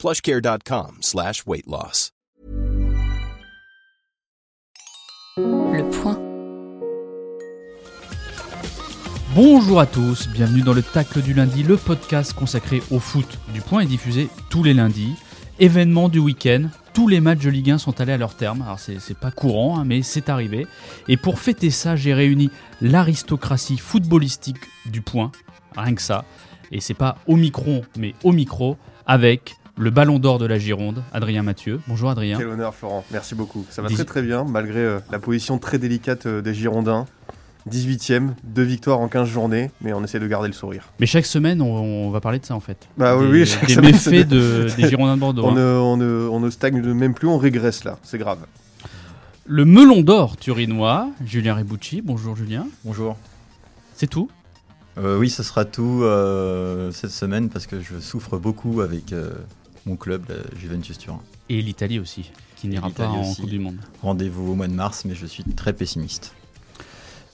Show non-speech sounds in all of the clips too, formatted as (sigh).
plushcare.com slash weight loss. Le point. Bonjour à tous, bienvenue dans le Tacle du lundi, le podcast consacré au foot. Du point est diffusé tous les lundis. Événement du week-end, tous les matchs de Ligue 1 sont allés à leur terme. Alors c'est pas courant, hein, mais c'est arrivé. Et pour fêter ça, j'ai réuni l'aristocratie footballistique du point, rien que ça. Et c'est pas au micro, mais au micro, avec le ballon d'or de la Gironde, Adrien Mathieu. Bonjour Adrien. Quel honneur Florent, merci beaucoup. Ça va très très bien, malgré euh, la position très délicate euh, des Girondins. 18ème, deux victoires en 15 journées, mais on essaie de garder le sourire. Mais chaque semaine, on, on va parler de ça en fait. Bah oui, des, oui, chaque des semaine, méfaits de- des Girondins de Bordeaux. On hein. ne, on, ne, on ne stagne même plus, on régresse là, c'est grave. Le melon d'or turinois, Julien Rebucci. Bonjour Julien. Bonjour. C'est tout? Euh, oui, ce sera tout euh, cette semaine parce que je souffre beaucoup avec euh, mon club, la Juventus Turin. Et l'Italie aussi, qui n'ira pas en aussi. Coupe du Monde. Rendez-vous au mois de mars, mais je suis très pessimiste.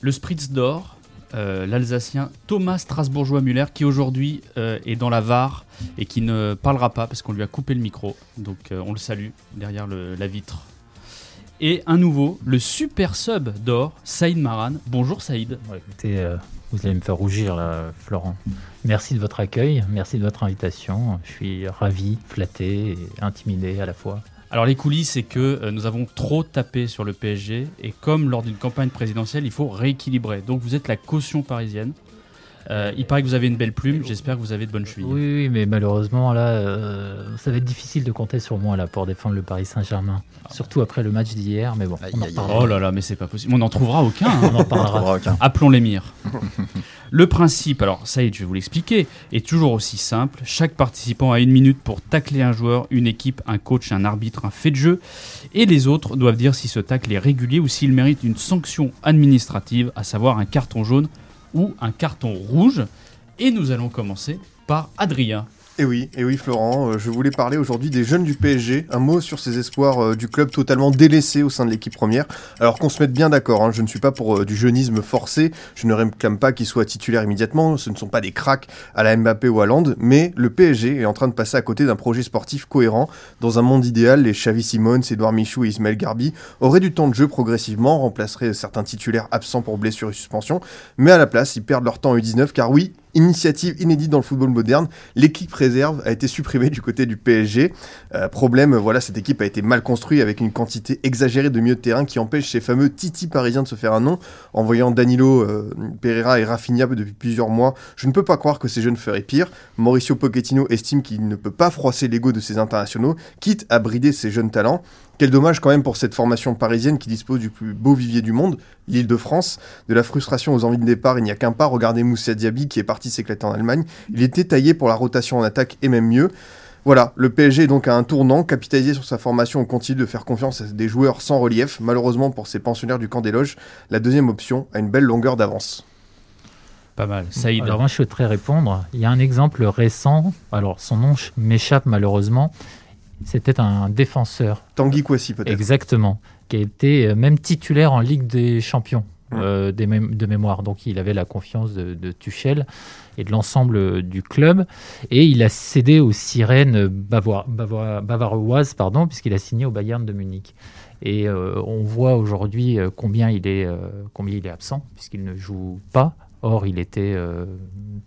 Le Spritz d'or, euh, l'Alsacien Thomas Strasbourgeois-Muller, qui aujourd'hui euh, est dans la VAR et qui ne parlera pas parce qu'on lui a coupé le micro. Donc euh, on le salue derrière le- la vitre. Et un nouveau, le super sub d'or, Saïd Maran. Bonjour Saïd. Écoutez, euh, vous allez me faire rougir là, Florent. Merci de votre accueil, merci de votre invitation. Je suis ravi, flatté et intimidé à la fois. Alors les coulisses, c'est que euh, nous avons trop tapé sur le PSG et comme lors d'une campagne présidentielle, il faut rééquilibrer. Donc vous êtes la caution parisienne. Euh, il paraît que vous avez une belle plume, j'espère que vous avez de bonnes chevilles. Oui, oui, mais malheureusement, là, euh, ça va être difficile de compter sur moi là, pour défendre le Paris Saint-Germain. Surtout après le match d'hier, mais bon, Aïe, on en. Oh là là, mais c'est pas possible. On n'en trouvera aucun. hein. (laughs) On en parlera. aucun. Appelons l'émir. (laughs) Le principe, alors ça y est, je vais vous l'expliquer, est toujours aussi simple. Chaque participant a une minute pour tacler un joueur, une équipe, un coach, un arbitre, un fait de jeu. Et les autres doivent dire si ce tacle est régulier ou s'il mérite une sanction administrative, à savoir un carton jaune ou un carton rouge. Et nous allons commencer par Adrien. Et oui, et oui Florent, euh, je voulais parler aujourd'hui des jeunes du PSG, un mot sur ces espoirs euh, du club totalement délaissé au sein de l'équipe première. Alors qu'on se mette bien d'accord, hein, je ne suis pas pour euh, du jeunisme forcé, je ne réclame pas qu'ils soient titulaires immédiatement, ce ne sont pas des cracks à la Mbappé ou à Land, mais le PSG est en train de passer à côté d'un projet sportif cohérent. Dans un monde idéal, les Xavi Simons, Edouard Michou et Ismaël Garbi auraient du temps de jeu progressivement, remplaceraient certains titulaires absents pour blessure et suspension, mais à la place, ils perdent leur temps en U19 car oui, initiative inédite dans le football moderne, l'équipe réserve a été supprimée du côté du PSG. Euh, problème, voilà, cette équipe a été mal construite avec une quantité exagérée de milieux de terrain qui empêche ces fameux Titi parisiens de se faire un nom. En voyant Danilo, euh, Pereira et Rafinha depuis plusieurs mois, je ne peux pas croire que ces jeunes feraient pire. Mauricio Pochettino estime qu'il ne peut pas froisser l'ego de ces internationaux, quitte à brider ces jeunes talents. Quel dommage quand même pour cette formation parisienne qui dispose du plus beau vivier du monde, l'île de France. De la frustration aux envies de départ, il n'y a qu'un pas. Regardez Moussa Diaby qui est parti s'éclater en Allemagne. Il était taillé pour la rotation en attaque et même mieux. Voilà, le PSG est donc à un tournant, capitalisé sur sa formation, on continue de faire confiance à des joueurs sans relief. Malheureusement pour ces pensionnaires du camp des loges, la deuxième option a une belle longueur d'avance. Pas mal. Saïd. Alors moi, je souhaiterais répondre. Il y a un exemple récent, alors son nom ch- m'échappe malheureusement. C'était un défenseur Tanguy Kouassi peut-être. Exactement, qui a été euh, même titulaire en Ligue des Champions euh, des de mémoire. Donc il avait la confiance de, de Tuchel et de l'ensemble euh, du club. Et il a cédé aux sirènes bavaroises, pardon, puisqu'il a signé au Bayern de Munich. Et euh, on voit aujourd'hui combien, il est, euh, combien il est absent, puisqu'il ne joue pas. Or, il était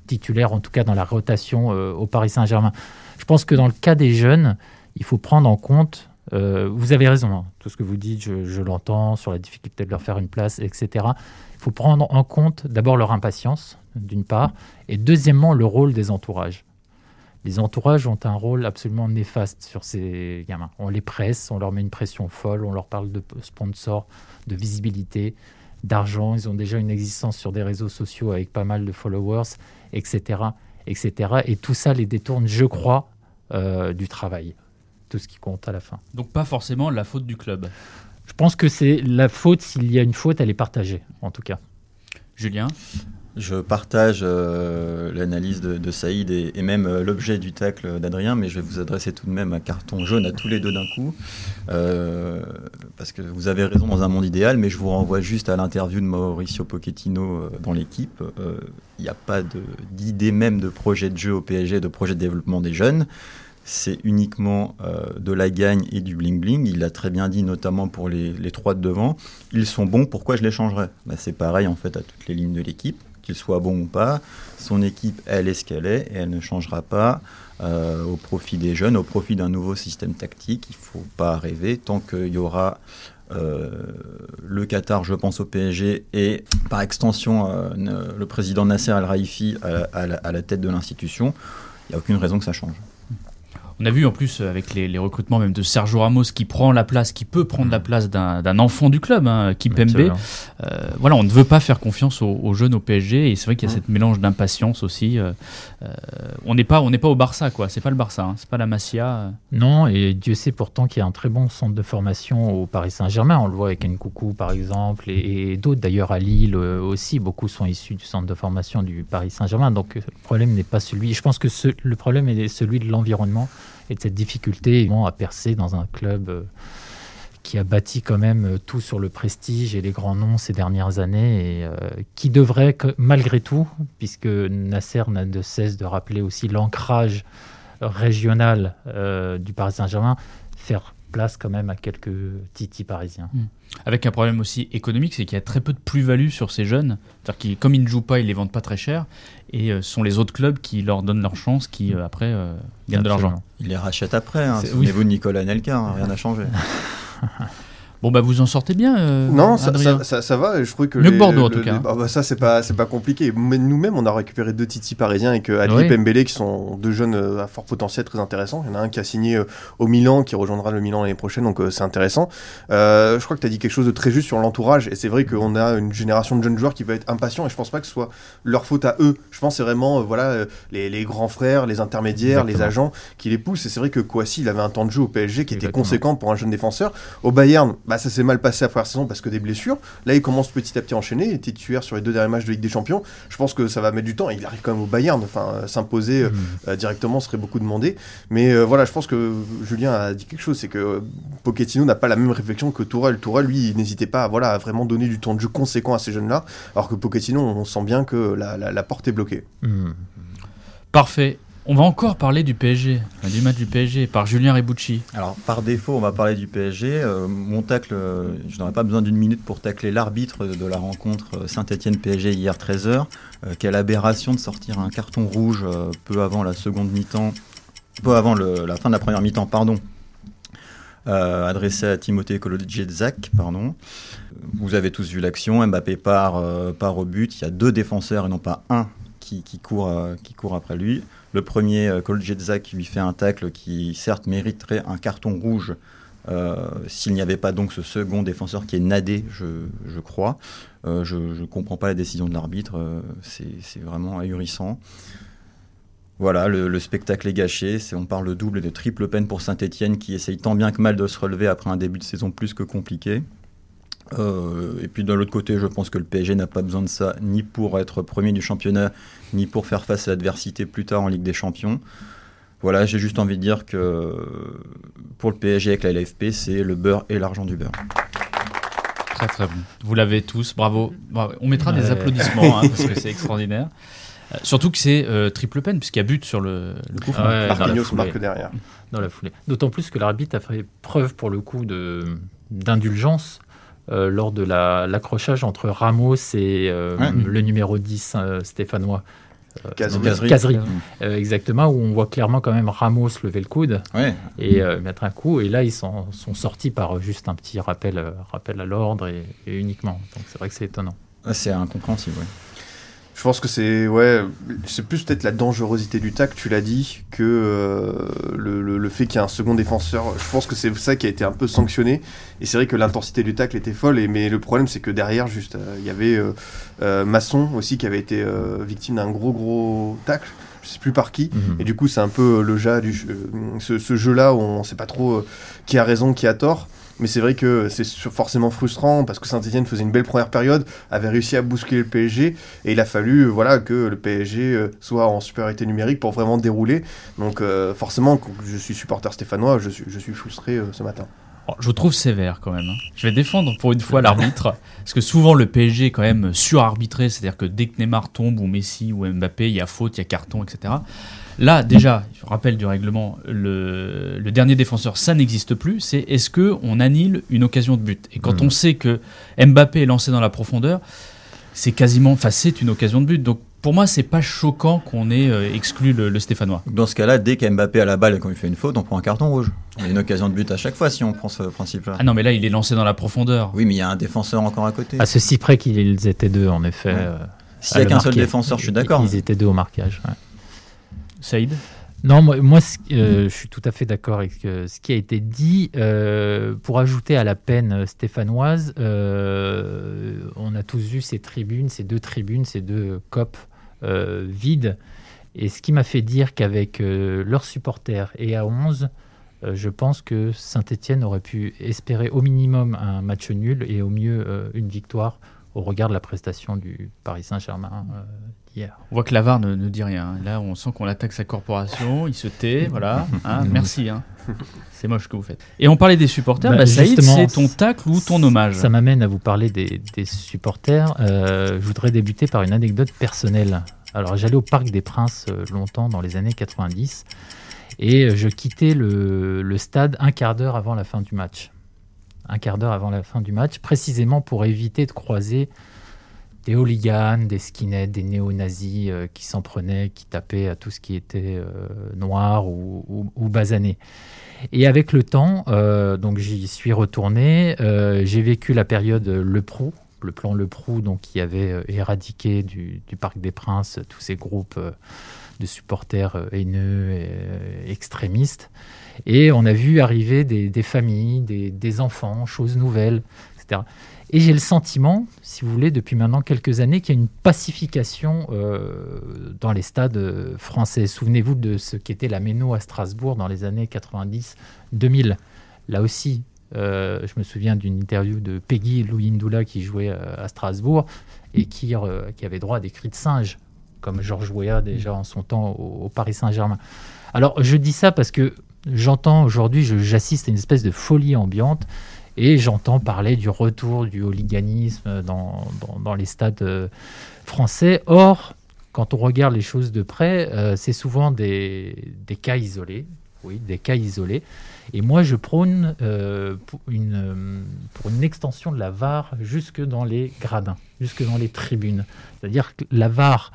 titulaire, en tout cas dans la rotation au Paris Saint-Germain. Je pense que dans le cas des jeunes, il faut prendre en compte euh, vous avez raison, hein. tout ce que vous dites, je, l'entends, sur la difficulté de leur faire une place, etc. Il faut prendre en compte d'abord leur impatience, d'une part, et deuxièmement le rôle des entourages. Les entourages ont un rôle absolument néfaste sur ces gamins. On les presse, on leur met une pression folle, on leur parle de sponsors, de visibilité, d'argent. Ils ont déjà une existence sur des réseaux sociaux avec pas mal de followers, etc. etc. Et tout ça les détourne, je crois, euh, du travail. Tout ce qui compte à la fin. Donc pas forcément la faute du club. Je pense que c'est la faute, s'il y a une faute, elle est partagée, en tout cas. Julien? Je partage euh, l'analyse de, de Saïd et, et même euh, l'objet du tacle d'Adrien, mais je vais vous adresser tout de même un carton jaune à tous les deux d'un coup. Euh, parce que vous avez raison dans un monde idéal, mais je vous renvoie juste à l'interview de Mauricio Pochettino euh, dans l'équipe. Euh, Il n'y a pas de- d'idée même de projet de jeu au PSG, de projet de développement des jeunes. C'est uniquement euh, de la gagne et du bling-bling. Il l'a très bien dit, notamment pour les, trois de devant. Ils sont bons, pourquoi je les changerais? Bah, C'est pareil en fait à toutes les lignes de l'équipe, qu'ils soient bons ou pas. Son équipe, elle est ce qu'elle est et elle ne changera pas euh, au profit des jeunes, au profit d'un nouveau système tactique. Il ne faut pas rêver tant qu'il y aura euh, le Qatar, je pense au PSG, et par extension le président Nasser Al-Raifi à, à la tête de l'institution. Il n'y a aucune raison que ça change. On a vu en plus avec les, les recrutements même de Sergio Ramos qui prend la place, qui peut prendre la place d'un enfant du club, hein, Kipembe. Absolument. Euh, voilà, on ne veut pas faire confiance aux, aux jeunes au PSG et c'est vrai qu'il y a Mm. cette mélange d'impatience aussi. euh, euh, on n'est pas, on n'est pas au Barça quoi. C'est pas le Barça, hein, c'est pas la Masia. euh. Non, et Dieu sait pourtant qu'il y a un très bon centre de formation au Paris Saint-Germain. On le voit avec Nkoukou, par exemple, et, et d'autres. D'ailleurs, à Lille aussi, beaucoup sont issus du centre de formation du Paris Saint-Germain. Donc, le problème n'est pas celui. Je pense que ce- le problème est celui de l'environnement et de cette difficulté évidemment, à percer dans un club euh, qui a bâti quand même euh, tout sur le prestige et les grands noms ces dernières années et euh, qui devrait, malgré tout, puisque Nasser n'a de cesse de rappeler aussi l'ancrage régional du Paris Saint-Germain, faire place quand même à quelques titis parisiens. Avec un problème aussi économique, c'est qu'il y a très peu de plus-value sur ces jeunes. C'est-à-dire qu'ils, comme ils ne jouent pas, ils les vendent pas très cher. Et euh, ce sont les autres clubs qui leur donnent leur chance, qui euh, après euh, gagnent de l'argent. Absolument. Il les rachète après. Hein. Souvenez-vous de Nicolas Nelka, hein, rien n'a changé. (laughs) Bon bah vous en sortez bien. euh, Non, ça, ça, ça- ça va. Je trouvais que Mieux les- que Bordeaux, en tout cas. les- ah bah ça c'est pas c'est pas compliqué. Nous-mêmes on a récupéré deux Titi parisiens avec euh, Ali Oui. et Pembele qui sont deux jeunes euh, à fort potentiel très intéressants. Il y en a un qui a signé euh, au Milan qui rejoindra le Milan l'année prochaine donc euh, c'est intéressant. Je crois que tu as dit quelque chose de très juste sur l'entourage et c'est vrai qu'on a une génération de jeunes joueurs qui va être impatients et je pense pas que ce soit leur faute à eux. Je pense que c'est vraiment voilà les, les grands frères, les intermédiaires, les agents qui les poussent et c'est vrai que Kouassi il avait un temps de jeu au PSG qui était conséquent pour un jeune défenseur. Au Bayern, bah, ça s'est mal passé la première saison parce que des blessures. Là, il commence petit à petit à enchaîner. Il était titulaire sur les deux derniers matchs de Ligue des Champions. Je pense que ça va mettre du temps. Il arrive quand même au Bayern. Enfin, euh, s'imposer euh, Mm. euh, directement serait beaucoup demandé. Mais voilà, je pense que Julien a dit quelque chose. C'est que Pochettino n'a pas la même réflexion que Tourelle. Tourelle, lui, il n'hésitait pas à, voilà, à vraiment donner du temps de jeu conséquent à ces jeunes-là. Alors que Pochettino, on sent bien que la, la- la porte est bloquée. Mm. Parfait. On va encore parler du PSG, du match du PSG par Julien Rebucci. Alors, par défaut, on va parler du PSG. Euh, mon tacle, euh, je n'aurais pas besoin d'une minute pour tacler l'arbitre de la rencontre euh, Saint-Etienne-PSG hier 13h. Euh, quelle aberration de sortir un carton rouge euh, peu avant la seconde mi-temps, peu avant la fin de la première mi-temps, pardon. Adressé à Timothée Kolodziejczak, pardon. Vous avez tous vu l'action. Mbappé part, part au but. Il y a deux défenseurs et non pas un qui, qui court, euh, qui court après lui. Le premier, euh, Kolodziejczak, lui fait un tacle qui, certes, mériterait un carton rouge euh, s'il n'y avait pas donc ce second défenseur qui est nadé, je, crois. Je ne comprends pas la décision de l'arbitre. c'est vraiment ahurissant. Voilà, le, le spectacle est gâché. On parle de double et de triple peine pour Saint-Etienne qui essaye tant bien que mal de se relever après un début de saison plus que compliqué. Euh, et puis de l'autre côté, je pense que le PSG n'a pas besoin de ça, ni pour être premier du championnat, ni pour faire face à l'adversité plus tard en Ligue des Champions. Voilà, j'ai juste envie de dire que pour le PSG avec la LFP, c'est le beurre et l'argent du beurre. Très très bon. Vous l'avez tous, bravo. Bravo. On mettra des applaudissements hein, parce que (laughs) c'est extraordinaire. Euh, surtout que c'est euh, triple peine puisqu'il y a but sur le, le coup. franc. Ouais, Marquinhos marque derrière. dans la foulée. D'autant plus que l'arbitre a fait preuve pour le coup de d'indulgence euh, lors de la- l'accrochage entre Ramos et euh, Ouais. le numéro 10 euh, stéphanois. Casery. Mm. Euh, exactement, où on voit clairement quand même Ramos lever le coude Ouais, et euh, mettre un coup. Et là, ils sont, sont sortis par juste un petit rappel, rappel à l'ordre et, et uniquement. Donc c'est vrai que c'est étonnant. Ah, c'est incompréhensible. ouais. Je pense que c'est ouais, c'est plus peut-être la dangerosité du tac, tu l'as dit, que euh, le, le- le fait qu'il y ait un second défenseur. Je pense que c'est ça qui a été un peu sanctionné. Et c'est vrai que l'intensité du tacle était folle. Et, mais le problème, c'est que derrière, juste, euh, il y avait euh, Masson aussi qui avait été victime d'un gros gros tacle. Je sais plus par qui. Mhm. Et du coup, c'est un peu le jeu du ce, ce jeu-là où on sait pas trop qui a raison, qui a tort. Mais c'est vrai que c'est forcément frustrant parce que Saint-Etienne faisait une belle première période, avait réussi à bousculer le PSG et il a fallu euh, voilà que le PSG euh, soit en supériorité numérique pour vraiment dérouler. Donc euh, forcément, je suis supporter stéphanois, je suis, je suis frustré ce matin. Oh, Je trouve sévère quand même. hein. Je vais défendre pour une fois l'arbitre. Parce que souvent le PSG est quand même surarbitré. C'est-à-dire que dès que Neymar tombe ou Messi ou Mbappé, il y a faute, il y a carton, etc. Là, déjà, je rappelle du règlement, le, le dernier défenseur, ça n'existe plus. C'est est-ce que on annule une occasion de but? Et quand Mhm. on sait que Mbappé est lancé dans la profondeur, c'est quasiment, enfin, c'est une occasion de but. Donc pour moi, c'est pas choquant qu'on ait euh, exclu le, le Stéphanois. Dans ce cas-là, dès qu'Mbappé a la balle et qu'on lui fait une faute, on prend un carton rouge. Il y a une occasion de but à chaque fois si on prend ce principe-là. Ah non, mais là, il est lancé dans la profondeur. Oui, mais il y a un défenseur encore à côté. À ceci près qu'ils étaient deux, en effet. Ouais. euh, S'il à n'y a qu'un seul défenseur, je suis d'accord. Ils étaient deux au marquage. ouais. Saïd Non, moi, euh, je suis tout à fait d'accord avec euh, ce qui a été dit. Euh, pour ajouter à la peine stéphanoise, on a tous vu ces tribunes, ces deux tribunes, ces deux copes vides. Et ce qui m'a fait dire qu'avec leurs supporters et à 11, euh, je pense que Saint-Etienne aurait pu espérer au minimum un match nul et au mieux une victoire au regard de la prestation du Paris Saint-Germain euh, d'hier. On voit que Lavar ne, ne dit rien. Là, on sent qu'on attaque sa corporation. Il se tait. (laughs) Voilà. Hein, merci. hein. C'est moche ce que vous faites. Et on parlait des supporters. Bah, Bah, Saïd, c'est ton tacle ou ton hommage? Ça m'amène à vous parler des, des supporters. Euh, je voudrais débuter par une anecdote personnelle. Alors, j'allais au Parc des Princes euh, longtemps dans les années 90 et je quittais le, le stade un quart d'heure avant la fin du match. Un quart d'heure avant la fin du match, précisément pour éviter de croiser des hooligans, des skinheads, des néo-nazis euh, qui s'en prenaient, qui tapaient à tout ce qui était euh, noir ou, basané. Et avec le temps, euh, donc j'y suis retourné. j'ai vécu la période Le Prou, le plan Le Prou, donc qui avait éradiqué du, du Parc des Princes tous ces groupes de supporters haineux et extrémistes. Et on a vu arriver des, familles, des, enfants, choses nouvelles, etc. Et j'ai le sentiment, si vous voulez, depuis maintenant quelques années, qu'il y a une pacification euh, dans les stades français. Souvenez-vous de ce qu'était la Méno à Strasbourg dans les années 90-2000. Là aussi, euh, je me souviens d'une interview de Peggy Louis Ndoula qui jouait euh, à Strasbourg et qui, avait droit à des cris de singe, comme Georges Weah déjà en son temps au Paris Saint-Germain. Alors je dis ça parce que j'entends aujourd'hui, j'assiste à une espèce de folie ambiante et j'entends parler du retour du hooliganisme dans, dans- les stades euh, français. Or, quand on regarde les choses de près, euh, c'est souvent des, des cas isolés. Oui, des cas isolés. Et moi, je prône euh, une, pour une extension de la VAR jusque dans les gradins, jusque dans les tribunes. C'est-à-dire que la VAR,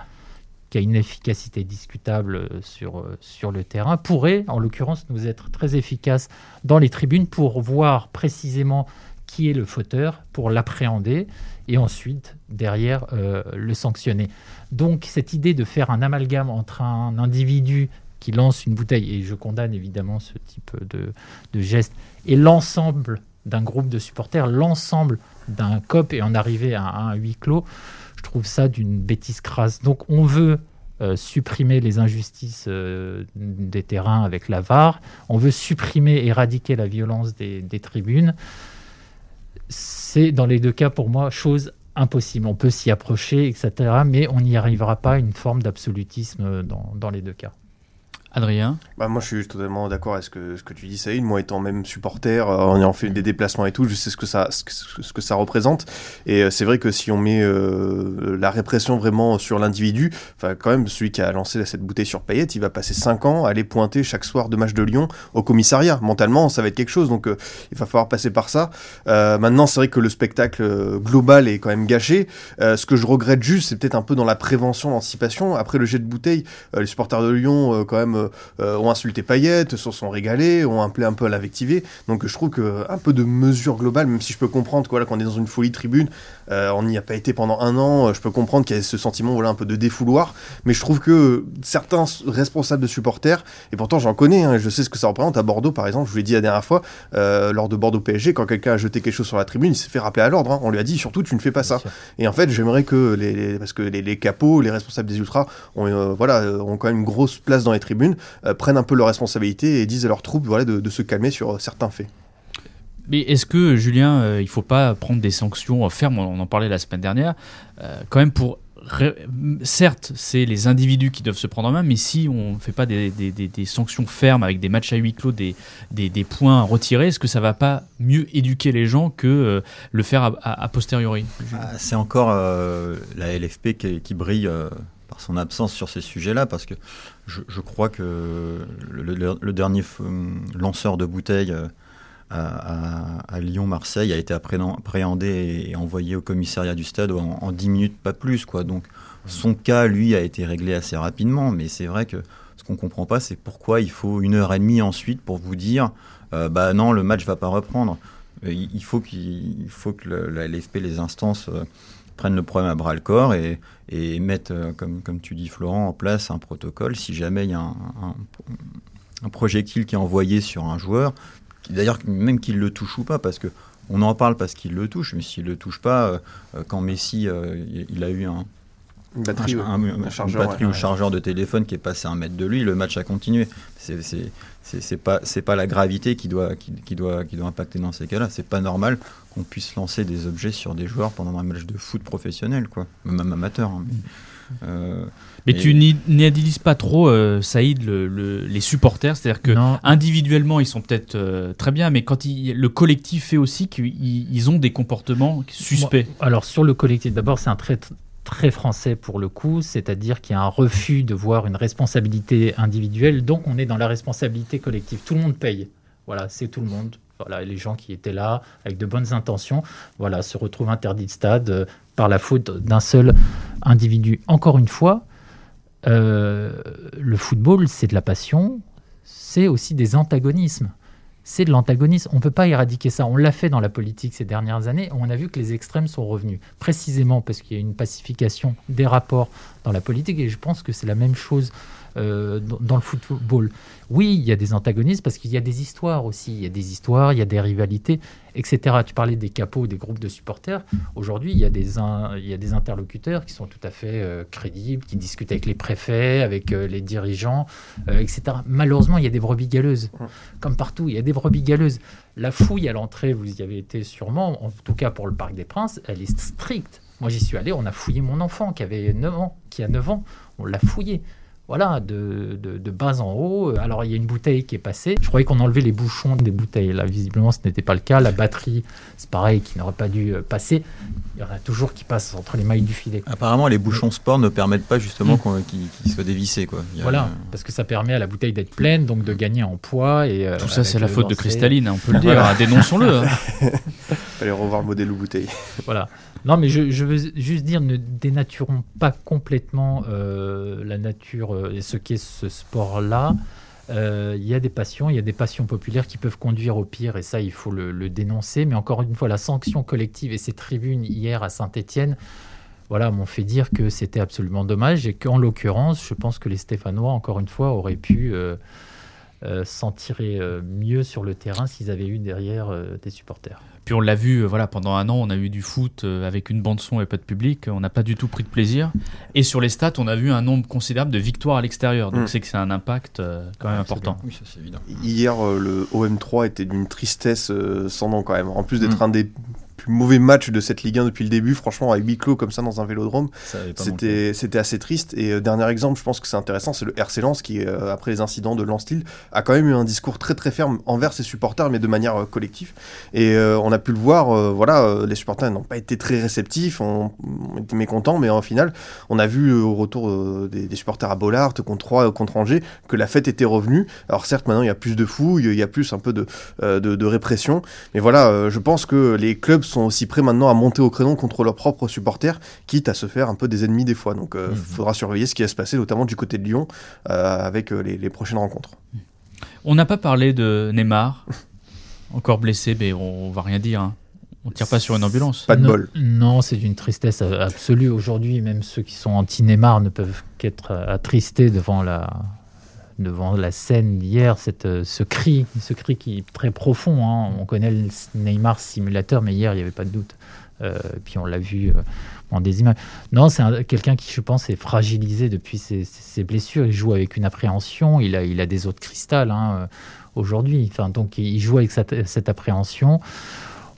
qui a une efficacité discutable euh, sur, euh, sur le terrain, pourrait, en l'occurrence, nous être très efficace dans les tribunes pour voir précisément qui est le fauteur, pour l'appréhender et ensuite, derrière, euh, le sanctionner. Donc, cette idée de faire un amalgame entre un individu qui lance une bouteille, et je condamne évidemment ce type de, de geste, et l'ensemble d'un groupe de supporters, l'ensemble d'un COP et en arriver à, un huis clos, trouve ça d'une bêtise crasse. Donc on veut euh, supprimer les injustices euh, des terrains avec la VAR, on veut supprimer, éradiquer la violence des, tribunes. C'est dans les deux cas pour moi chose impossible. On peut s'y approcher, etc. Mais on n'y arrivera pas à une forme d'absolutisme dans, dans les deux cas. Adrien Bah moi je suis totalement d'accord avec ce que, ce que tu dis Saïd, moi étant même supporter, euh, en ayant fait des déplacements et tout, je sais ce que ça, ce que, ça représente. Et euh, c'est vrai que si on met euh, la répression vraiment sur l'individu, quand même celui qui a lancé cette bouteille sur Payet, il va passer 5 ans à aller pointer chaque soir de match de Lyon au commissariat. Mentalement ça va être quelque chose, donc il va falloir passer par ça. Maintenant c'est vrai que le spectacle global est quand même gâché. Ce que je regrette juste c'est peut-être un peu dans la prévention, l'anticipation. Après le jet de bouteille, les supporters de Lyon quand même euh, euh, ont insulté Payet, se sont régalés, ont appelé un peu à l'invectiver. Donc je trouve que un peu de mesure globale, même si je peux comprendre qu'on est dans une folie tribune, on n'y a pas été pendant un an, je peux comprendre qu'il y a ce sentiment voilà, un peu de défouloir, mais je trouve que certains responsables de supporters, et pourtant j'en connais, hein, je sais ce que ça représente à Bordeaux par exemple, je vous l'ai dit la dernière fois, lors de Bordeaux PSG, quand quelqu'un a jeté quelque chose sur la tribune, il s'est fait rappeler à l'ordre, hein. on lui a dit surtout tu ne fais pas ça. Et en fait j'aimerais que les, parce que les, capots, les responsables des ultras ont, voilà, ont quand même une grosse place dans les tribunes, euh, prennent un peu leurs responsabilités et disent à leurs troupes voilà, de, se calmer sur certains faits. Mais est-ce que, Julien, il euh, il faut pas prendre des sanctions fermes On en parlait la semaine dernière, euh, quand même pour certes, c'est les individus qui doivent se prendre en main, mais si on ne fait pas des, sanctions fermes avec des matchs à huis clos, des, points retirés, est-ce que ça va pas mieux éduquer les gens que le faire a, posteriori ah, C'est encore la LFP qui, brille son absence sur ces sujets-là, parce que je, crois que le, dernier lanceur de bouteilles euh, à, Lyon-Marseille a été appréhendé et envoyé au commissariat du stade en, en 10 minutes, pas plus. Donc son cas, lui, a été réglé assez rapidement, mais c'est vrai que ce qu'on ne comprend pas, c'est pourquoi il faut une heure et demie ensuite pour vous dire euh, bah non, le match va pas reprendre. Euh, il faut, faut que la LFP, les instances prennent le problème à bras le corps et, et mettent, euh, comme, comme tu dis Florent, en place un protocole si jamais il y a un, un, projectile qui est envoyé sur un joueur, d'ailleurs même qu'il le touche ou pas, parce que on en parle parce qu'il le touche, mais s'il le touche pas, euh, euh, quand Messi il a eu un, une batterie, un, chargeur, batterie ou chargeur de téléphone qui est passé à un mètre de lui, le match a continué. C'est pas pas la gravité qui doit qui, qui, doit qui doit impacter dans ces cas-là. C'est pas normal qu'on puisse lancer des objets sur des joueurs pendant un match de foot professionnel, quoi, même amateur. Hein, mais, euh, mais tu n'idéalises pas trop, euh, Saïd, le, les supporters. C'est-à-dire que individuellement, ils sont peut-être euh, très bien, mais quand le collectif fait aussi qu'ils ont des comportements suspects. alors sur le collectif, d'abord, c'est un très très français pour le coup, c'est-à-dire qu'il y a un refus de voir une responsabilité individuelle, donc on est dans la responsabilité collective. Tout le monde paye. Voilà, c'est tout le monde. Voilà, les gens qui étaient là avec de bonnes intentions, voilà, se retrouvent interdits de stade euh, par la faute d'un seul individu. Encore une fois, euh, le football, c'est de la passion, c'est aussi des antagonismes c'est de l'antagonisme. On ne peut pas éradiquer ça. On l'a fait dans la politique ces dernières années. On a vu que les extrêmes sont revenus, précisément parce qu'il y a une pacification des rapports dans la politique. Et je pense que c'est la même chose euh, dans le football. Oui, il y a des antagonismes parce qu'il y a des histoires aussi. Il y a des histoires, il y a des rivalités, etc. Tu parlais des capots, des groupes de supporters. Aujourd'hui, il, y a des il y a des interlocuteurs qui sont tout à fait euh, crédibles, qui discutent avec les préfets, avec euh, les dirigeants, etc. Malheureusement, il y a des brebis galeuses. Comme partout, il y a des brebis galeuses. La fouille à l'entrée, vous y avez été sûrement, en tout cas pour le Parc des Princes, elle est stricte. Moi, j'y suis allé, on a fouillé mon enfant qui avait 9 ans, qui a 9 ans, on l'a fouillé voilà, de, de, bas en haut. Alors il y a une bouteille qui est passée. Je croyais qu'on enlevait les bouchons des bouteilles. Là, visiblement, ce n'était pas le cas. La batterie, c'est pareil, qui n'aurait pas dû euh, passer. Il y en a toujours qui passent entre les mailles du filet. Apparemment, les bouchons sport ne permettent pas justement mm. qu'ils soient dévissés. Quoi. voilà, parce que ça permet à la bouteille d'être pleine, donc de gagner en poids. Et, euh, Tout ça, c'est la faute de Cristalline, on peut le dire. (laughs) Dénonçons-le. Hein. (laughs) Fallait revoir le modèle ou bouteille. (laughs) Voilà. Non, mais je, veux juste dire, ne dénaturons pas complètement euh, la nature euh, et ce qu'est ce sport-là. Euh, il y a des passions, il y a des passions populaires qui peuvent conduire au pire, et ça, il faut le, dénoncer. Mais encore une fois, la sanction collective et ces tribunes hier à Saint-Étienne, voilà, m'ont fait dire que c'était absolument dommage et qu'en l'occurrence, je pense que les Stéphanois, encore une fois, auraient pu s'en tirer mieux sur le terrain s'ils avaient eu derrière des supporters. Puis on l'a vu, euh, voilà, pendant un an, on a eu du foot euh, avec une bande son et pas de public. On n'a pas du tout pris de plaisir. Et sur les stats, on a vu un nombre considérable de victoires à l'extérieur. Donc mm. c'est que c'est un impact euh, quand même important. Oui, ça, évident. Hier, le OM3 était d'une tristesse sans nom quand même. En plus d'être mm. un des mauvais match de cette Ligue 1 depuis le début. Franchement, avec huis clos comme ça dans un vélodrome, c'était c'était assez triste. Et euh, dernier exemple, je pense que c'est intéressant, c'est le RC Lens qui, euh, après les incidents de Lens-Lille, a quand même eu un discours très très ferme envers ses supporters, mais de manière euh, collective. Et on a pu le voir, voilà, les supporters n'ont pas été très réceptifs, on, était mécontents, mais en final, on a vu au retour des, supporters à Bollard contre 3 contre Angers que la fête était revenue. Alors certes, maintenant il y a plus de fouilles, il y a plus un peu de, de, de répression, mais voilà, je pense que les clubs sont aussi prêts maintenant à monter au créneau contre leurs propres supporters, quitte à se faire un peu des ennemis des fois. Donc il Mhm. faudra surveiller ce qui va se passer, notamment du côté de Lyon, euh, avec euh, les, les prochaines rencontres. On n'a pas parlé de Neymar, (laughs) encore blessé, mais on va rien dire. hein. On tire pas sur une ambulance. Pas de non, bol. Non, c'est une tristesse absolue. Aujourd'hui, même ceux qui sont anti-Neymar ne peuvent qu'être attristés devant la, devant la scène d'hier, euh, ce cri, ce cri qui est très profond. hein. On connaît le Neymar simulateur, mais hier, il n'y avait pas de doute. Euh, puis on l'a vu euh, en des images. Non, c'est un- quelqu'un qui, je pense, est fragilisé depuis ses, blessures. Il joue avec une appréhension. Il a, il a des os de cristal hein, aujourd'hui. Enfin, donc, il joue avec cette appréhension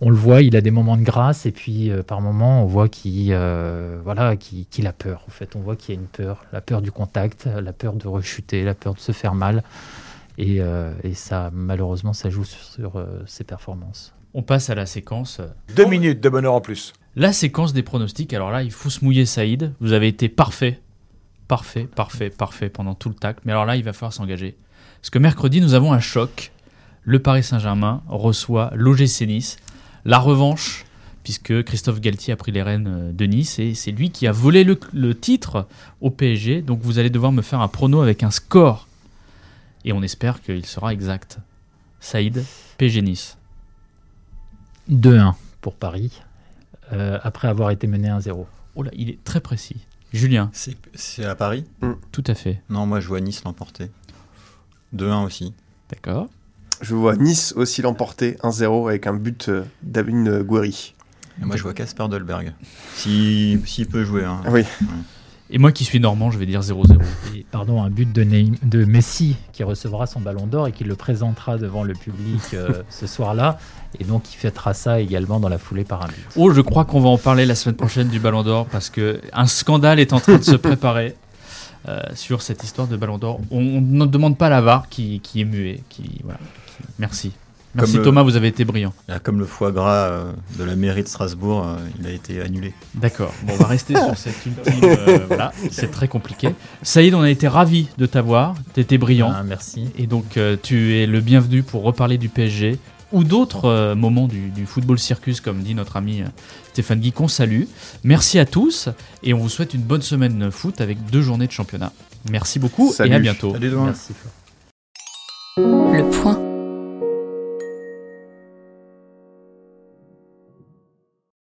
on le voit, il a des moments de grâce et puis euh, par moments on voit qu'il euh, voilà, qu'il qu'il a peur. En fait, on voit qu'il y a une peur, la peur du contact, la peur de rechuter, la peur de se faire mal. Et, euh, et ça, malheureusement, ça joue sur, sur, euh, ses performances. On passe à la séquence. Deux minutes de bonheur en plus. La séquence des pronostics. Alors là, il faut se mouiller, Saïd. Vous avez été parfait. Parfait, parfait, parfait pendant tout le tac. Mais alors là, il va falloir s'engager. Parce que mercredi, nous avons un choc. Le Paris Saint-Germain reçoit l'OGC Nice. La revanche, puisque Christophe Galtier a pris les rênes euh, de Nice et c'est lui qui a volé le, le titre au PSG. Donc vous allez devoir me faire un prono avec un score. Et on espère qu'il sera exact. Saïd, PSG Nice. 2-1 pour Paris, euh, après avoir été mené 1-0. Oh là, il est très précis. Julien, C'est c'est à Paris? Tout à fait. Non, moi je vois Nice l'emporter. 2-1 aussi. D'accord. Je vois Nice aussi l'emporter 1-0 avec un but euh, d'Amine Gouiri. Et moi je vois Casper Dolberg. S'il s'il peut jouer. hein. Oui. Et moi qui suis normand, je vais dire 0-0. Et, pardon, un but de, Neym- de Messi qui recevra son ballon d'or et qui le présentera devant le public euh, ce soir-là. Et donc il fêtera ça également dans la foulée par un but. Oh, je crois qu'on va en parler la semaine prochaine du Ballon d'Or parce que un scandale est en train de se préparer euh, sur cette histoire de Ballon d'Or. On on ne demande pas la VAR qui, qui est muet. Qui, voilà, Merci. Merci Comme le- Thomas, vous avez été brillant. Là, comme le foie gras euh, de la mairie de Strasbourg, euh, il a été annulé. D'accord. Bon, on va rester sur (laughs) cette ultime. euh, voilà, c'est très compliqué. Saïd, on a été ravis de t'avoir. T'étais brillant. Ah, merci. Et donc, euh, tu es le bienvenu pour reparler du PSG ou d'autres euh, moments du, du football circus, comme dit notre ami Stéphane Guy, qu'on salue. Merci à tous et on vous souhaite une bonne semaine foot avec deux journées de championnat. Merci beaucoup et Salut. à bientôt. Salut demain. Merci. Florent.